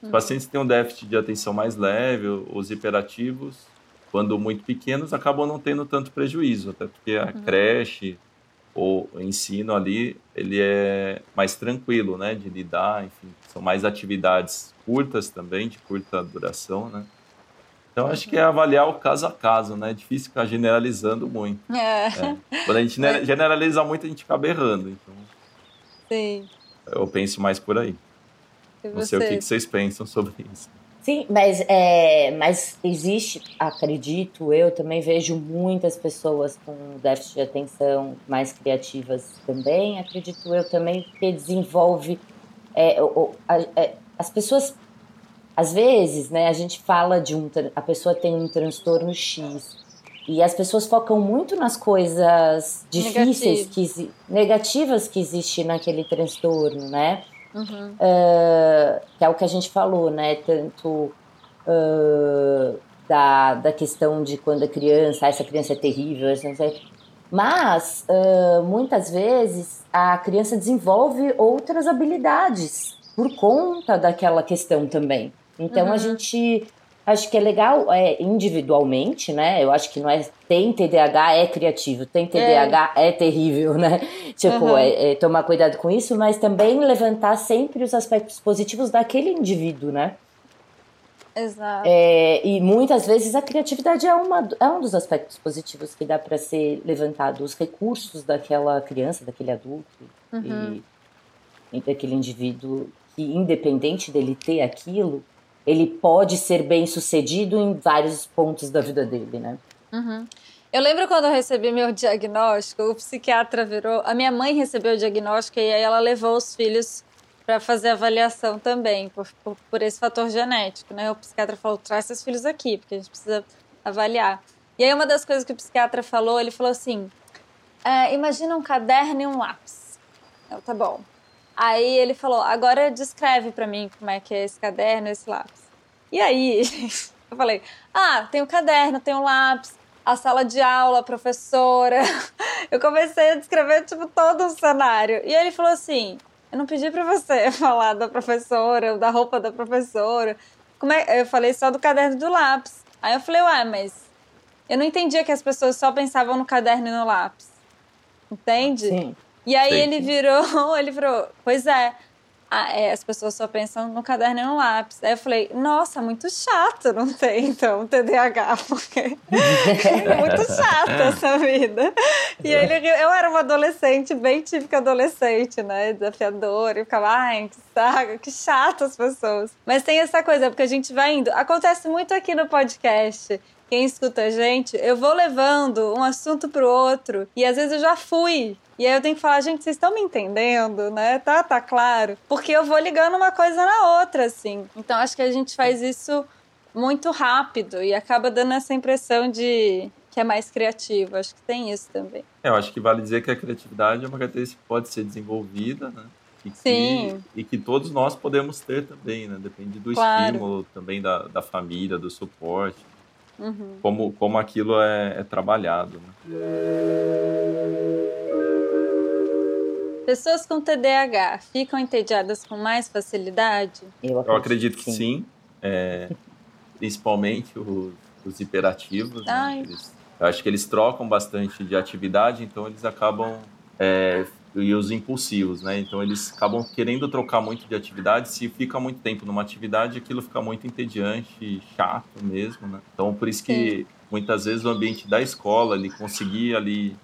Os uhum. pacientes que têm um déficit de atenção mais leve, os hiperativos, quando muito pequenos, acabam não tendo tanto prejuízo, até porque a uhum. creche o ensino ali ele é mais tranquilo, né, de lidar, enfim, são mais atividades curtas também, de curta duração, né? Então acho que é avaliar o caso a caso, né? É difícil ficar generalizando muito. É. É. Quando a gente *laughs* generaliza muito, a gente acaba errando. Então, Sim. Eu penso mais por aí. E Não sei o que vocês pensam sobre isso. Sim, mas, é, mas existe, acredito, eu também vejo muitas pessoas com déficit de atenção mais criativas também. Acredito eu também que desenvolve. é, o- a- é, as pessoas, às vezes, né, a gente fala de um. A pessoa tem um transtorno X. E as pessoas focam muito nas coisas difíceis, Negativo. que, negativas que existem naquele transtorno, né? Uhum. Ah, que é o que a gente falou, né? Tanto ah, da, da questão de quando a criança, ah, essa criança é terrível, essa não sei. Mas ah, muitas vezes a criança desenvolve outras habilidades por conta daquela questão também. Então a Uhum. gente acho que é legal é, individualmente, né? Eu acho que não é tem TDAH é criativo, tem TDAH é, terrível, né? *laughs* Tipo, Uhum. é, é tomar cuidado com isso, mas também levantar sempre os aspectos positivos daquele indivíduo, né? Exato. É, e muitas vezes a criatividade é, uma, é um dos aspectos positivos que dá para ser levantado, os recursos daquela criança, daquele adulto Uhum. e, e daquele indivíduo que, independente dele ter aquilo, ele pode ser bem sucedido em vários pontos da vida dele, né? Uhum. Eu lembro quando eu recebi meu diagnóstico, o psiquiatra virou. A minha mãe recebeu o diagnóstico e aí ela levou os filhos para fazer avaliação também, por, por, por esse fator genético, né? O psiquiatra falou: traz seus filhos aqui, porque a gente precisa avaliar. E aí, uma das coisas que o psiquiatra falou, ele falou assim: "É, imagina um caderno e um lápis. Eu, tá bom. Aí ele falou: agora descreve para mim como é que é esse caderno esse lápis. E aí, *laughs* eu falei: ah, tem o caderno, tem o lápis, a sala de aula, a professora. *laughs* Eu comecei a descrever, tipo, todo o cenário. E ele falou assim: eu não pedi pra você *laughs* falar da professora, da roupa da professora. Como é? Eu falei só do caderno do lápis. Aí eu falei, ué, mas eu não entendia que as pessoas só pensavam no caderno e no lápis. Entende? Sim. E aí Sim. ele virou, *laughs* ele virou, pois é, é, as pessoas só pensam no caderno e no lápis. Aí eu falei, nossa, muito chato não ter, então, TDAH, *laughs* porque é muito chata essa vida. E ele, eu era uma adolescente, bem típica adolescente, né, desafiadora, e ficava, ai, que saga, que chato as pessoas. Mas tem essa coisa, porque a gente vai indo. Acontece muito aqui no podcast, quem escuta a gente, eu vou levando um assunto pro outro e às vezes eu já fui. E aí eu tenho que falar, gente, vocês estão me entendendo, né? Tá, tá claro. Porque eu vou ligando uma coisa na outra, assim. Então acho que a gente faz isso muito rápido e acaba dando essa impressão de que é mais criativo. Acho que tem isso também. É, eu acho que vale dizer que a criatividade é uma característica que pode ser desenvolvida, né? E que, Sim. E que todos nós podemos ter também, né? Depende do Claro. estímulo, também da, da família, do suporte, Uhum. como, como aquilo é, é trabalhado, né? Pessoas com TDAH ficam entediadas com mais facilidade? Eu acredito, Eu acredito que sim, é, principalmente os, os hiperativos. né? Eles- eu acho que eles trocam bastante de atividade, então eles acabam. é, e os impulsivos, né? Então eles acabam querendo trocar muito de atividade. Se fica muito tempo numa atividade, aquilo fica muito entediante, chato mesmo, né? Então por isso que muitas vezes o ambiente da escola, ele conseguir ali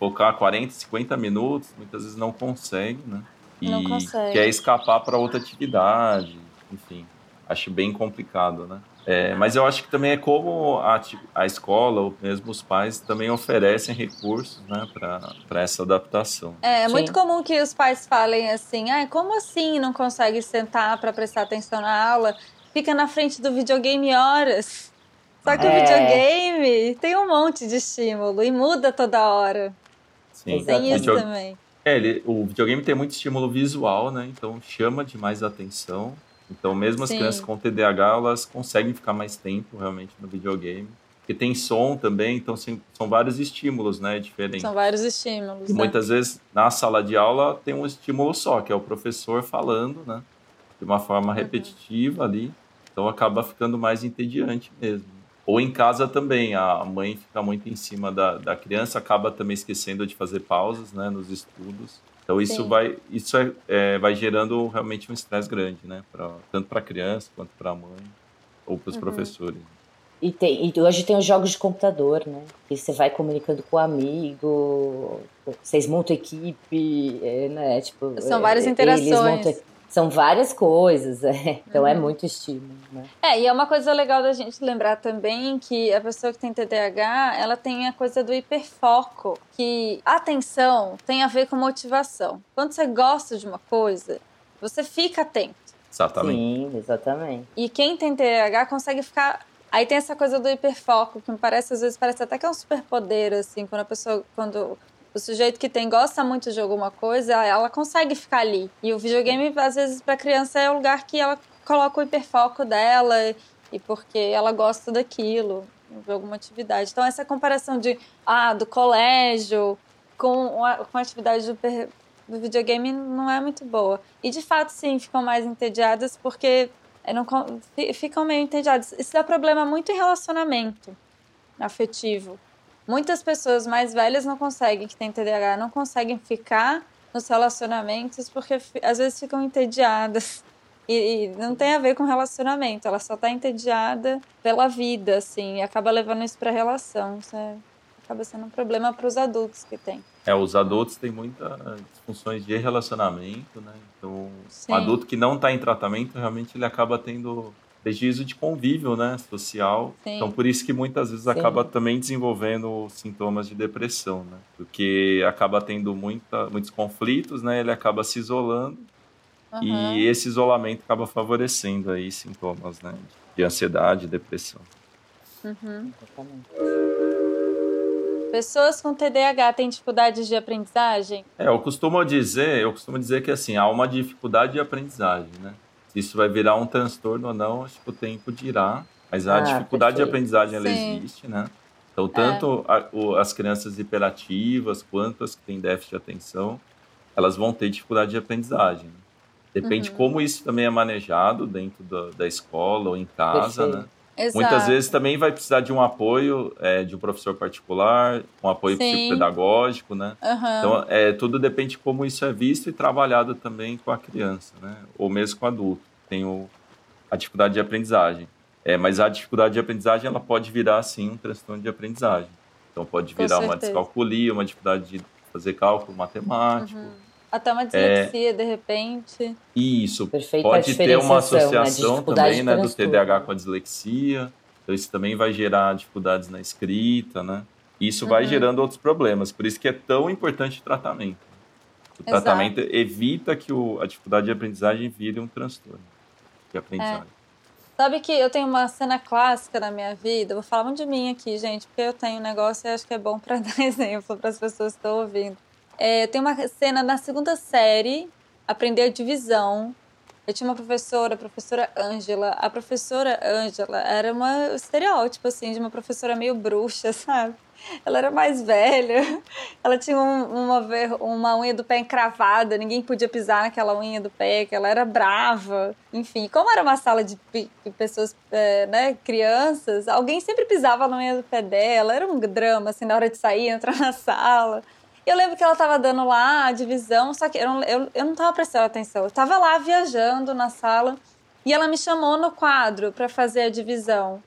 focar 40, 50 minutos, muitas vezes não consegue, né? E Não consegue. quer escapar para outra atividade, enfim, acho bem complicado, né? É, mas eu acho que também é como a, a escola, ou mesmo os pais, também oferecem recursos né, para essa adaptação. É, é Sim. muito comum que os pais falem assim: ah, como assim não consegue sentar para prestar atenção na aula? Fica na frente do videogame horas. Só que o É. videogame tem um monte de estímulo e muda toda hora. Sim. Tem isso também. É, ele, o videogame tem muito estímulo visual, né? Então chama demais a atenção. Então mesmo as Sim. crianças com TDAH, elas conseguem ficar mais tempo realmente no videogame. Porque tem som também, então sim, são vários estímulos, né? Diferentes. São vários estímulos. E né? muitas vezes na sala de aula tem um estímulo só, que é o professor falando, né? De uma Uhum. forma repetitiva ali. Então acaba ficando mais entediante mesmo. Ou em casa também, a mãe fica muito em cima da, da criança, acaba também esquecendo de fazer pausas né, nos estudos. Então isso vai isso é, é, vai gerando realmente um estresse grande, né? Pra, tanto para a criança quanto para a mãe ou para os uhum. professores. E, tem, e hoje tem os jogos de computador, né? Que você vai comunicando com o amigo, vocês montam equipe, é, né? Tipo, São várias interações. Montam, são várias coisas, é. então é uhum. é muito estímulo. Né? É, e é uma coisa legal da gente lembrar também que a pessoa que tem TDAH, ela tem a coisa do hiperfoco, que atenção tem a ver com motivação. Quando você gosta de uma coisa, você fica atento. Exatamente. Sim, exatamente. E quem tem TDAH consegue ficar Aí tem essa coisa do hiperfoco, que me parece, às vezes, parece até que é um superpoder, assim, quando a pessoa, quando o sujeito que tem gosta muito de alguma coisa, ela consegue ficar ali. E o videogame, às vezes, para criança é o lugar que ela coloca o hiperfoco dela e porque ela gosta daquilo, de alguma atividade. Então, essa comparação de, ah, do colégio com a, com a atividade do, do videogame não é muito boa. E, de fato, sim, ficam mais entediadas porque não, ficam meio entediadas. Isso dá problema muito em relacionamento afetivo Muitas pessoas mais velhas não conseguem, que têm TDAH, não conseguem ficar nos relacionamentos porque às vezes ficam entediadas. E, e não tem a ver com relacionamento, ela só está entediada pela vida, assim, e acaba levando isso para a relação. Isso é, acaba sendo um problema para os adultos que tem. É, os adultos têm muitas disfunções de relacionamento, né? Então, Sim. o adulto que não está em tratamento, realmente ele acaba tendo prejuízo de convívio, né, social. Sim. Então, por isso que muitas vezes Sim. acaba também desenvolvendo sintomas de depressão, né? Porque acaba tendo muita, muitos conflitos, né? Ele acaba se isolando uhum. e esse isolamento acaba favorecendo aí sintomas, né, de ansiedade, depressão. Uhum. Pessoas com TDAH têm dificuldades de aprendizagem? É, eu costumo dizer, eu costumo dizer que assim, há uma dificuldade de aprendizagem, né? Se isso vai virar um transtorno ou não, acho que o tempo dirá. Mas a ah, dificuldade perfeito. de aprendizagem ela existe, né? Então, tanto é. a, o, as crianças hiperativas quanto as que têm déficit de atenção, elas vão ter dificuldade de aprendizagem. Né? Depende uhum. como isso também é manejado dentro da, da escola ou em casa, perfeito. né? Exato. Muitas vezes também vai precisar de um apoio é, de um professor particular, um apoio Sim. psicopedagógico, né? Uhum. Então, é, tudo depende de como isso é visto e trabalhado também com a criança, né? Ou mesmo com o adulto. Tem o, a dificuldade de aprendizagem. É, mas a dificuldade de aprendizagem, ela pode virar, sim, um transtorno de aprendizagem. Então, pode virar uma descalculia, uma dificuldade de fazer cálculo matemático. Uhum até uma dislexia, é, de repente. Isso. Perfeita Pode ter uma né, associação né, também, né, do TDAH com a dislexia. Então, isso também vai gerar dificuldades na escrita, né? Isso uhum. vai gerando outros problemas. Por isso que é tão importante o tratamento. O Exato. tratamento evita que o, a dificuldade de aprendizagem vire um transtorno de aprendizagem. É. Sabe que eu tenho uma cena clássica na minha vida, vou falar muito de mim aqui, gente, porque eu tenho um negócio e acho que é bom para *laughs* dar exemplo para as pessoas que estão ouvindo. É, tem uma cena na segunda série, aprender a divisão. Eu tinha uma professora, a professora Ângela. A professora Ângela era uma estereótipo, assim, de uma professora meio bruxa, *laughs* sabe? Ela era mais velha, ela tinha um, uma, uma unha do pé encravada, ninguém podia pisar naquela unha do pé, que ela era brava. Enfim, como era uma sala de, de pessoas, é, né, crianças, alguém sempre pisava na unha do pé dela, era um drama, assim, na hora de sair, entrar na sala. Eu lembro que ela estava dando lá a divisão, só que eu não, eu, eu não tava prestando atenção. Eu estava lá viajando na sala e ela me chamou no quadro para fazer a divisão.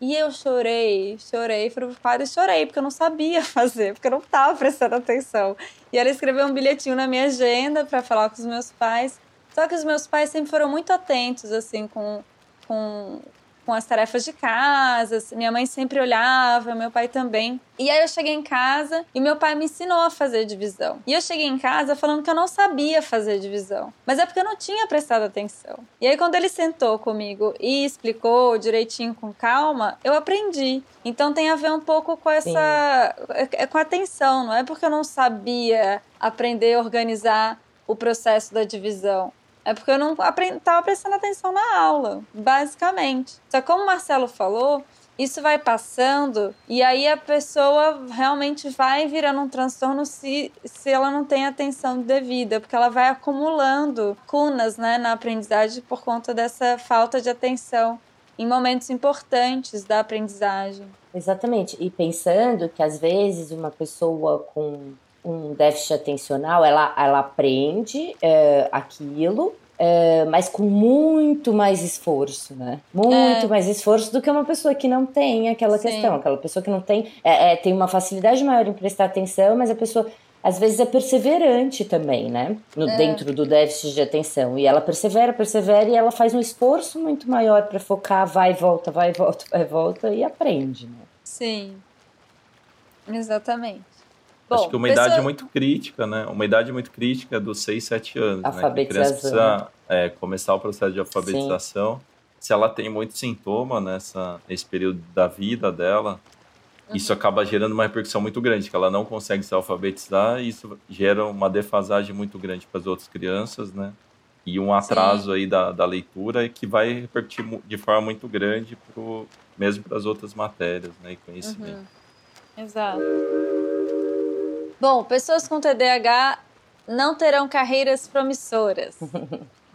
E eu chorei, chorei, fui pro quadro e chorei, porque eu não sabia *laughs* fazer, porque eu não estava prestando atenção. E ela escreveu um bilhetinho na minha agenda para falar com os meus pais. Só que os meus pais sempre foram muito atentos, assim, com, com com as tarefas de casa. Minha mãe sempre olhava, meu pai também. E aí eu cheguei em casa e meu pai me ensinou a fazer divisão. E eu cheguei em casa falando que eu não sabia fazer divisão. Mas é porque eu não tinha prestado atenção. E aí quando ele sentou comigo e explicou direitinho com calma, eu aprendi. Então tem a ver um pouco com essa é, é com atenção, não é porque eu não sabia aprender a organizar o processo da divisão. É porque eu não estava prestando atenção na aula, basicamente. Só como o Marcelo falou, isso vai passando e aí a pessoa realmente vai virando um transtorno se, se ela não tem atenção devida, porque ela vai acumulando cunas né, na aprendizagem por conta dessa falta de atenção em momentos importantes da aprendizagem. Exatamente. E pensando que às vezes uma pessoa com um déficit atencional, ela, ela aprende é, aquilo, é, mas com muito mais esforço, né? Muito é. mais esforço do que uma pessoa que não tem aquela Sim. questão. Aquela pessoa que não tem, é, é, tem uma facilidade maior em prestar atenção, mas a pessoa às vezes é perseverante também, né? No, é. Dentro do déficit de atenção. E ela persevera, persevera e ela faz um esforço muito maior para focar, vai e volta, vai e volta, vai e volta e aprende, né? Sim. Exatamente. Bom, Acho que uma pessoa... idade muito crítica, né? Uma idade muito crítica dos 6, 7 anos. Alfabetização. Né? a criança precisa é, começar o processo de alfabetização. Sim. Se ela tem muito sintoma nessa, nesse período da vida dela, uhum. isso acaba gerando uma repercussão muito grande, que ela não consegue se alfabetizar e isso gera uma defasagem muito grande para as outras crianças, né? E um atraso Sim. aí da, da leitura que vai repercutir de forma muito grande pro, mesmo para as outras matérias, né? E conhecimento. Uhum. Exato. Bom, pessoas com TDAH não terão carreiras promissoras. *laughs*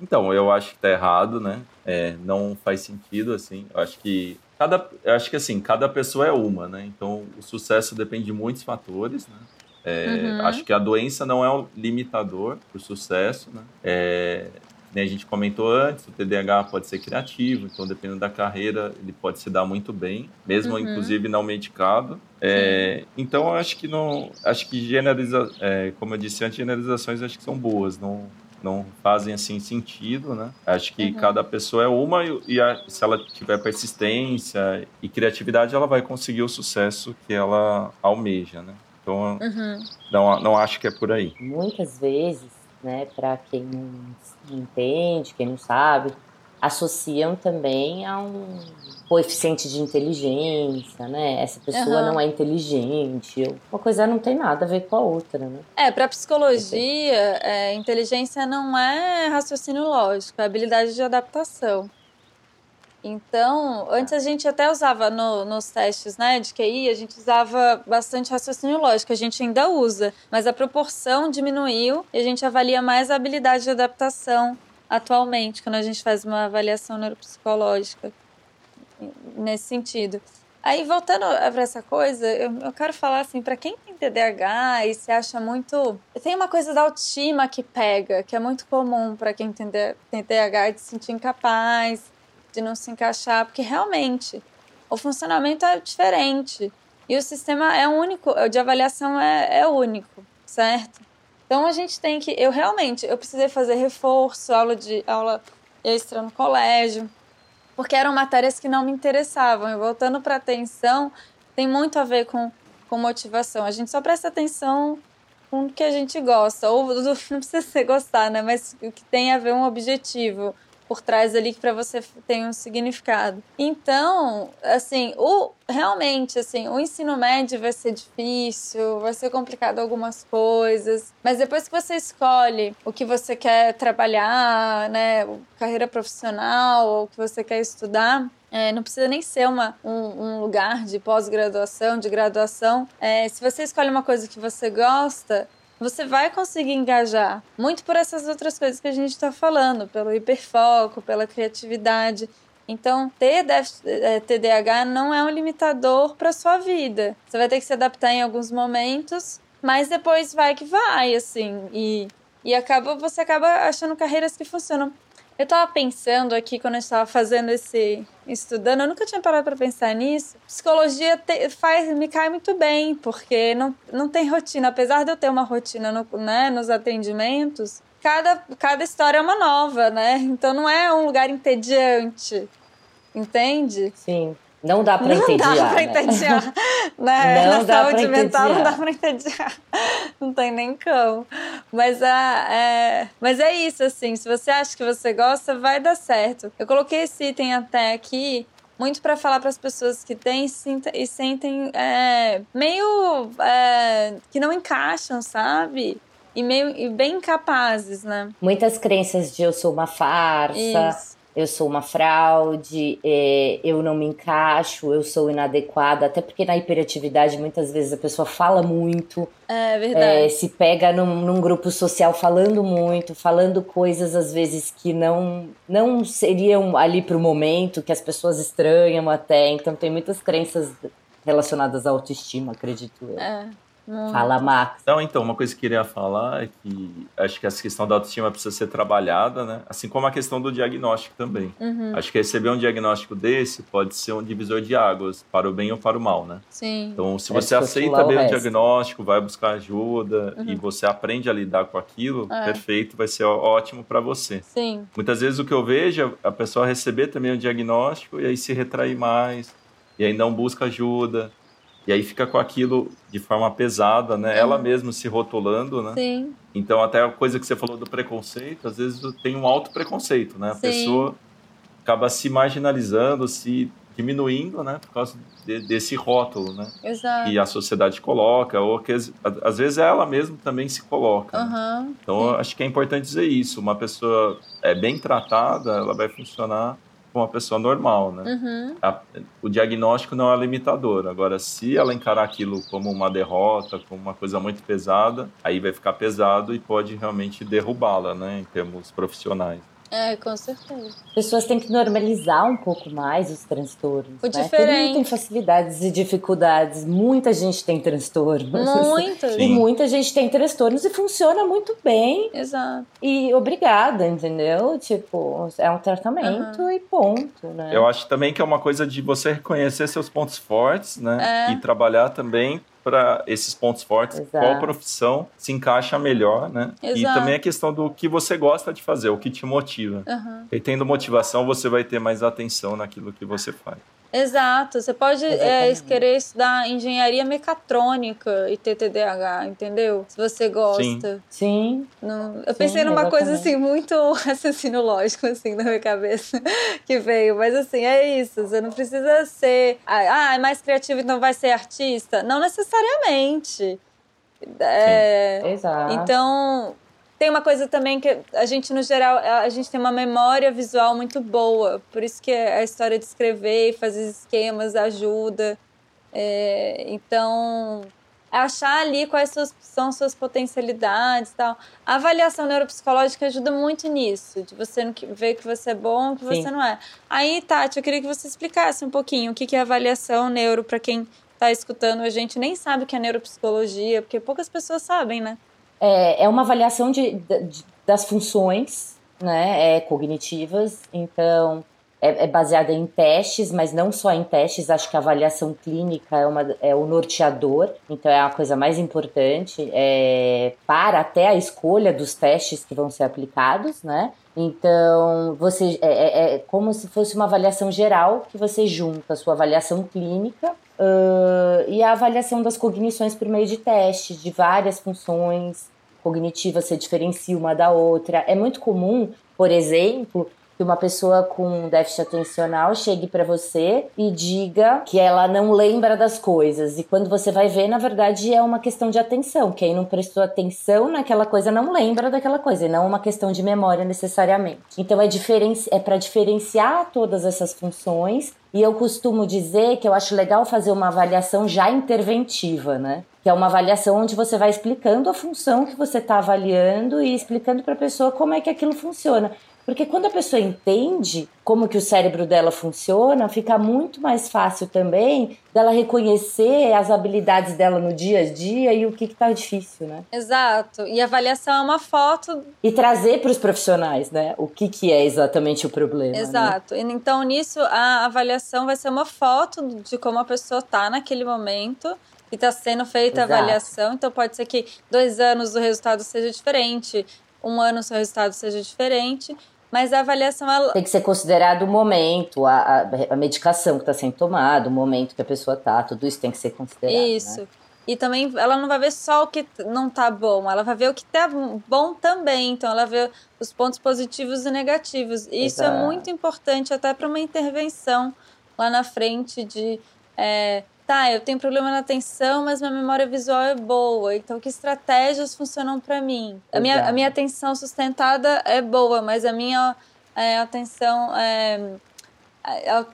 Então, eu acho que tá errado, né? É, não faz sentido, assim. Eu acho que cada, eu acho que assim, cada pessoa é uma, né? Então, o sucesso depende de muitos fatores, né? É, uhum. Acho que a doença não é um limitador para o sucesso, né? É, a gente comentou antes, o TDAH pode ser criativo, então dependendo da carreira, ele pode se dar muito bem, mesmo uhum. inclusive não medicado. É, então acho que não, acho que generaliza, é, como eu disse antes, generalizações acho que são boas, não não fazem assim sentido, né? Acho que uhum. cada pessoa é uma e a, se ela tiver persistência e criatividade, ela vai conseguir o sucesso que ela almeja, né? Então, uhum. não, não acho que é por aí. Muitas vezes né, para quem não, entende, quem não sabe, associam também a um coeficiente de inteligência, né? Essa pessoa uhum. não é inteligente. Uma coisa não tem nada a ver com a outra, né? É, para psicologia, é, inteligência não é raciocínio lógico, é habilidade de adaptação. Então, antes a gente até usava no, nos testes né, de QI, a gente usava bastante raciocínio lógico, a gente ainda usa, mas a proporção diminuiu e a gente avalia mais a habilidade de adaptação atualmente, quando a gente faz uma avaliação neuropsicológica nesse sentido. Aí, voltando para essa coisa, eu, eu, quero falar assim, para quem tem TDAH e se acha muito. Tem uma coisa da autoestima que pega, que é muito comum para quem tem, TDAH de se sentir incapaz, de não se encaixar, porque realmente o funcionamento é diferente e o sistema é único, o de avaliação é, é único, certo? Então a gente tem que, eu realmente, eu precisei fazer reforço, aula de aula extra no colégio, porque eram matérias que não me interessavam. E voltando para atenção, tem muito a ver com, com motivação. A gente só presta atenção com o que a gente gosta, ou não precisa ser *laughs* gostar, né? Mas o que tem a ver um objetivo por trás ali que para você tem um significado. Então, assim, o realmente assim, o ensino médio vai ser difícil, vai ser complicado algumas coisas, mas depois que você escolhe o que você quer trabalhar, né, carreira profissional ou o que você quer estudar, é, não precisa nem ser uma, um, um lugar de pós-graduação, de graduação. É, se você escolhe uma coisa que você gosta, você vai conseguir engajar muito por essas outras coisas que a gente está falando, pelo hiperfoco, pela criatividade. Então, ter TDAH é, não é um limitador para sua vida. Você vai ter que se adaptar em alguns momentos, mas depois vai que vai, assim, e, e acaba você acaba achando carreiras que funcionam. Eu tava pensando aqui quando eu estava fazendo esse estudando, eu nunca tinha parado para pensar nisso. Psicologia te, faz me cai muito bem, porque não, não tem rotina, apesar de eu ter uma rotina no, né, nos atendimentos, cada, cada história é uma nova, né? Então não é um lugar entediante. Entende? Sim. Não dá para entediar. Não dá para né? entediar. né? Não Na dá saúde mental não dá para entediar. Não tem nem como. Mas, a, é, mas é isso, assim. Se você acha que você gosta, vai dar certo. Eu coloquei esse item até aqui muito para falar para as pessoas que têm e sentem é, meio é, que não encaixam, sabe? E meio e bem incapazes, né? Muitas crenças de eu sou uma farsa. Isso eu sou uma fraude, é, eu não me encaixo, eu sou inadequada, até porque na hiperatividade muitas vezes a pessoa fala muito, é verdade. É, se pega num, num, grupo social falando muito, falando coisas às vezes que não, não seriam ali para o momento, que as pessoas estranham até. Então tem muitas crenças relacionadas à autoestima, acredito eu. É. Fala, Max. Não, então, uma coisa que eu queria falar é que acho que essa questão da autoestima precisa ser trabalhada, né? Assim como a questão do diagnóstico também. Uhum. Acho que receber um diagnóstico desse pode ser um divisor de águas, para o bem ou para o mal, né? Sim. Então, se você aceita bem o, o diagnóstico, vai buscar ajuda uhum. e você aprende a lidar com aquilo, é. perfeito, vai ser ótimo para você. Sim. Muitas vezes o que eu vejo é a pessoa receber também o diagnóstico e aí se retrair mais, e aí não busca ajuda, e aí fica com aquilo de forma pesada, né? Ela mesma se rotulando, né? Sim. Então, até a coisa que você falou do preconceito, às vezes tem um alto preconceito, né? A Sim. pessoa acaba se marginalizando, se diminuindo, né? Por causa de, desse rótulo, né? Exato. Que a sociedade coloca, ou que às vezes ela mesma também se coloca. Uhum. Né? Então, acho que é importante dizer isso. Uma pessoa é bem tratada, ela vai funcionar uma pessoa normal, né? Uhum. A, o diagnóstico não é limitador. Agora, se ela encarar aquilo como uma derrota, como uma coisa muito pesada, aí vai ficar pesado e pode realmente derrubá-la, né? Em termos profissionais. É, com certeza. Pessoas têm que normalizar um pouco mais os transtornos. O né? diferente. Todo mundo tem facilidades e dificuldades. Muita gente tem transtornos. Muitas. E muita gente tem transtornos e funciona muito bem. Exato. E obrigada, entendeu? Tipo, é um tratamento uhum. e ponto, né? Eu acho também que é uma coisa de você reconhecer seus pontos fortes, né? É. E trabalhar também para esses pontos fortes, Exato. qual profissão se encaixa melhor, né? Exato. E também a questão do que você gosta de fazer, o que te motiva. Uhum. E tendo motivação, você vai ter mais atenção naquilo que você faz. Exato. Você pode é, querer estudar engenharia mecatrônica e ter TDAH, entendeu? Se você gosta. Sim. Não... Eu pensei numa exatamente. coisa assim, muito *laughs* raciocínio lógico, assim, na minha cabeça *laughs* que veio. Mas assim, é isso. Você não precisa ser. Ah, é mais criativo, então vai ser artista. Não necessariamente. É... Exato. Então, tem uma coisa também que a gente, no geral, a gente tem uma memória visual muito boa. Por isso que a história de escrever e fazer esquemas ajuda. É, então, achar ali quais suas, são suas potencialidades e tal. A avaliação neuropsicológica ajuda muito nisso, de você ver que você é bom, que você Sim. não é. Aí, Tati, eu queria que você explicasse um pouquinho o que é avaliação neuro para quem está escutando a gente nem sabe o que é neuropsicologia, porque poucas pessoas sabem, né? É, é uma avaliação de, de, das funções né, é, cognitivas, então é, é, baseada em testes, mas não só em testes, acho que a avaliação clínica é, uma, é o norteador, então é a coisa mais importante é, para até a escolha dos testes que vão ser aplicados, né? Então, você é, é, é como se fosse uma avaliação geral que você junta a sua avaliação clínica uh, e a avaliação das cognições por meio de testes de várias funções cognitivas, você diferencia uma da outra. É muito comum, por exemplo, que uma pessoa com déficit atencional chegue para você e diga que ela não lembra das coisas. E quando você vai ver, na verdade, é uma questão de atenção. Quem não prestou atenção naquela coisa não lembra daquela coisa, e não uma questão de memória necessariamente. Então é, diferenci é para diferenciar todas essas funções. E eu costumo dizer que eu acho legal fazer uma avaliação já interventiva, né? que é uma avaliação onde você vai explicando a função que você está avaliando e explicando para a pessoa como é que aquilo funciona. Porque quando a pessoa entende como que o cérebro dela funciona, fica muito mais fácil também dela reconhecer as habilidades dela no dia a dia e o que está difícil, né? Exato. E a avaliação é uma foto. E trazer para os profissionais, né? O que, que é exatamente o problema. Né? Exato. Né? Então, nisso, a avaliação vai ser uma foto de como a pessoa está naquele momento e está sendo feita Exato. a avaliação. Então, pode ser que dois anos o resultado seja diferente, um ano o seu resultado seja diferente. Mas a avaliação ela... tem que ser considerado o momento, a, a, a medicação que está sendo tomada, o momento que a pessoa está, tudo isso tem que ser considerado. Né? Isso. Né? E também ela não vai ver só o que não tá bom, ela vai ver o que tá bom também. Então ela vê os pontos positivos e negativos. E isso é muito importante até para uma intervenção lá na frente de é, tá, eu tenho problema na atenção, mas minha memória visual é boa. Então, que estratégias funcionam para mim? A minha, a minha atenção sustentada é boa, mas a minha é, atenção é,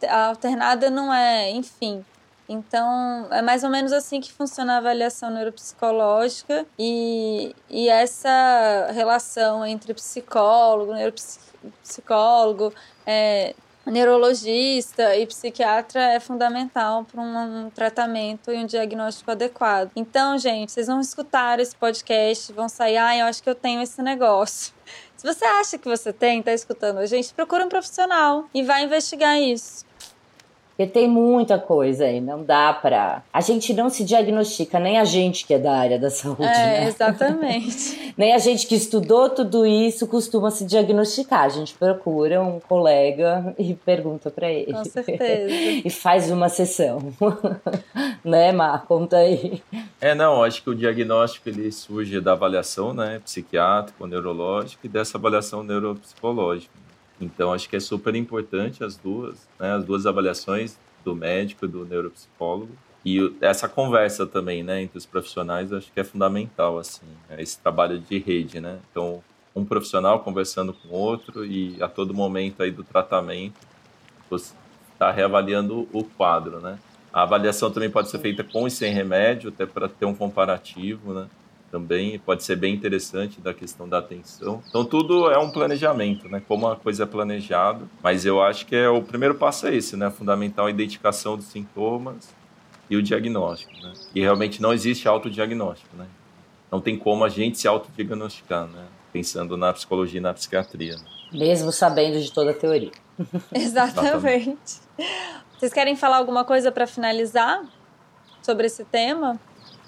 alternada não é, enfim. Então, é mais ou menos assim que funciona a avaliação neuropsicológica e, e essa relação entre psicólogo, neuropsicólogo, é, neurologista e psiquiatra é fundamental para um, tratamento e um diagnóstico adequado. Então, gente, vocês vão escutar esse podcast, vão sair, ah, eu acho que eu tenho esse negócio. *laughs* Se você acha que você tem, está escutando a gente, procura um profissional e vai investigar isso. Porque tem muita coisa aí, não dá pra. A gente não se diagnostica, nem a gente que é da área da *laughs* saúde. É, né? exatamente. *laughs* nem a gente que estudou tudo isso costuma se diagnosticar. A gente procura um colega *laughs* e pergunta para ele. Com certeza. e faz uma sessão. né, Mar? Conta aí. É, não, acho que o diagnóstico ele surge da avaliação, né, psiquiátrica, neurológica e dessa avaliação neuropsicológica. Então, acho que é super importante as duas, né, as duas avaliações do médico e do neuropsicólogo. E essa conversa também, né, entre os profissionais, acho que é fundamental, assim, é esse trabalho de rede, né? Então, um profissional conversando com outro e a todo momento aí do tratamento, você está reavaliando o quadro, né? A avaliação também pode ser feita com e sem remédio, até para ter um comparativo, né? Também pode ser bem interessante da questão da atenção. Então tudo é um planejamento, né? Como a coisa é planejada, mas eu acho que é o primeiro passo é esse, né? Fundamental a identificação dos sintomas e o diagnóstico, né? E realmente não existe autodiagnóstico, né? Não tem como a gente se autodiagnosticar, né? Pensando na psicologia e na psiquiatria. Né? Mesmo sabendo de toda a teoria. *laughs* Exatamente. Vocês querem falar alguma coisa para finalizar sobre esse tema?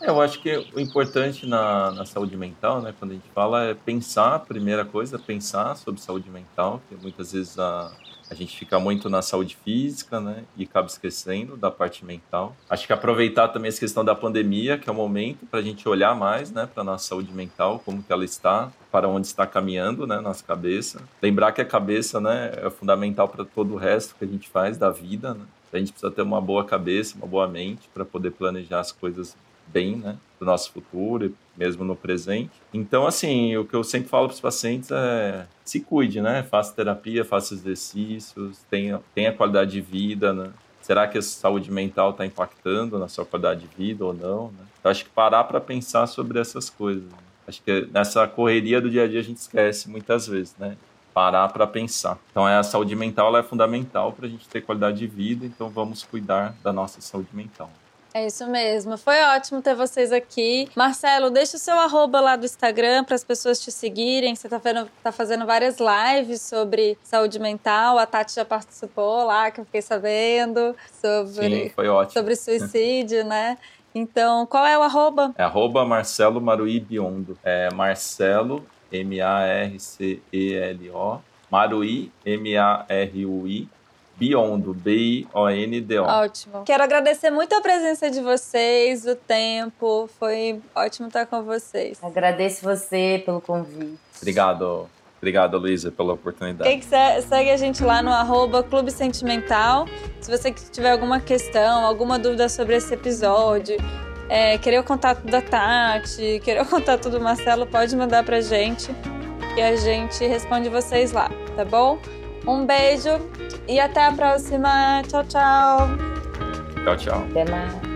Eu acho que o importante na, na saúde mental, né, quando a gente fala, é pensar, primeira coisa, pensar sobre saúde mental, que muitas vezes a, a gente fica muito na saúde física, né, e acaba esquecendo da parte mental. Acho que aproveitar também essa questão da pandemia, que é o momento para a gente olhar mais, né, para nossa saúde mental, como que ela está, para onde está caminhando, né, nossa cabeça. Lembrar que a cabeça, né, é fundamental para todo o resto que a gente faz da vida, né. A gente precisa ter uma boa cabeça, uma boa mente para poder planejar as coisas bem, né, do nosso futuro e mesmo no presente. Então, assim, o que eu sempre falo para os pacientes é se cuide, né? Faça terapia, faça exercícios, tenha, tenha qualidade de vida, né? Será que a saúde mental está impactando na sua qualidade de vida ou não? Né? Eu acho que parar para pensar sobre essas coisas. Né? Acho que nessa correria do dia a dia a gente esquece muitas vezes, né? Parar para pensar. Então, é, a saúde mental é fundamental para a gente ter qualidade de vida, então vamos cuidar da nossa saúde mental. É isso mesmo. Foi ótimo ter vocês aqui. Marcelo, deixa o seu arroba lá do Instagram para as pessoas te seguirem. Você está tá fazendo várias lives sobre saúde mental. A Tati já participou lá, que eu fiquei sabendo. Sobre, Sim, foi ótimo. Sobre suicídio, né? Então, qual é o arroba? É arroba Marcelo Maruí Biondo. É Marcelo, M-A-R-C-E-L-O. Maruí, M-A-R-U-I. Biondo, B-I-O-N-D-O. Ótimo. Quero agradecer muito a presença de vocês, o tempo. Foi ótimo estar com vocês. Agradeço você pelo convite. Obrigado. Obrigado, Luísa, pela oportunidade. Quem quiser, segue a gente lá no arroba Clube Sentimental. Se você tiver alguma questão, alguma dúvida sobre esse episódio, é, querer o contato da Tati, querer o contato do Marcelo, pode mandar pra gente e a gente responde vocês lá, tá bom? Um beijo e até a próxima. Tchau, tchau. Tchau, tchau. Até mais.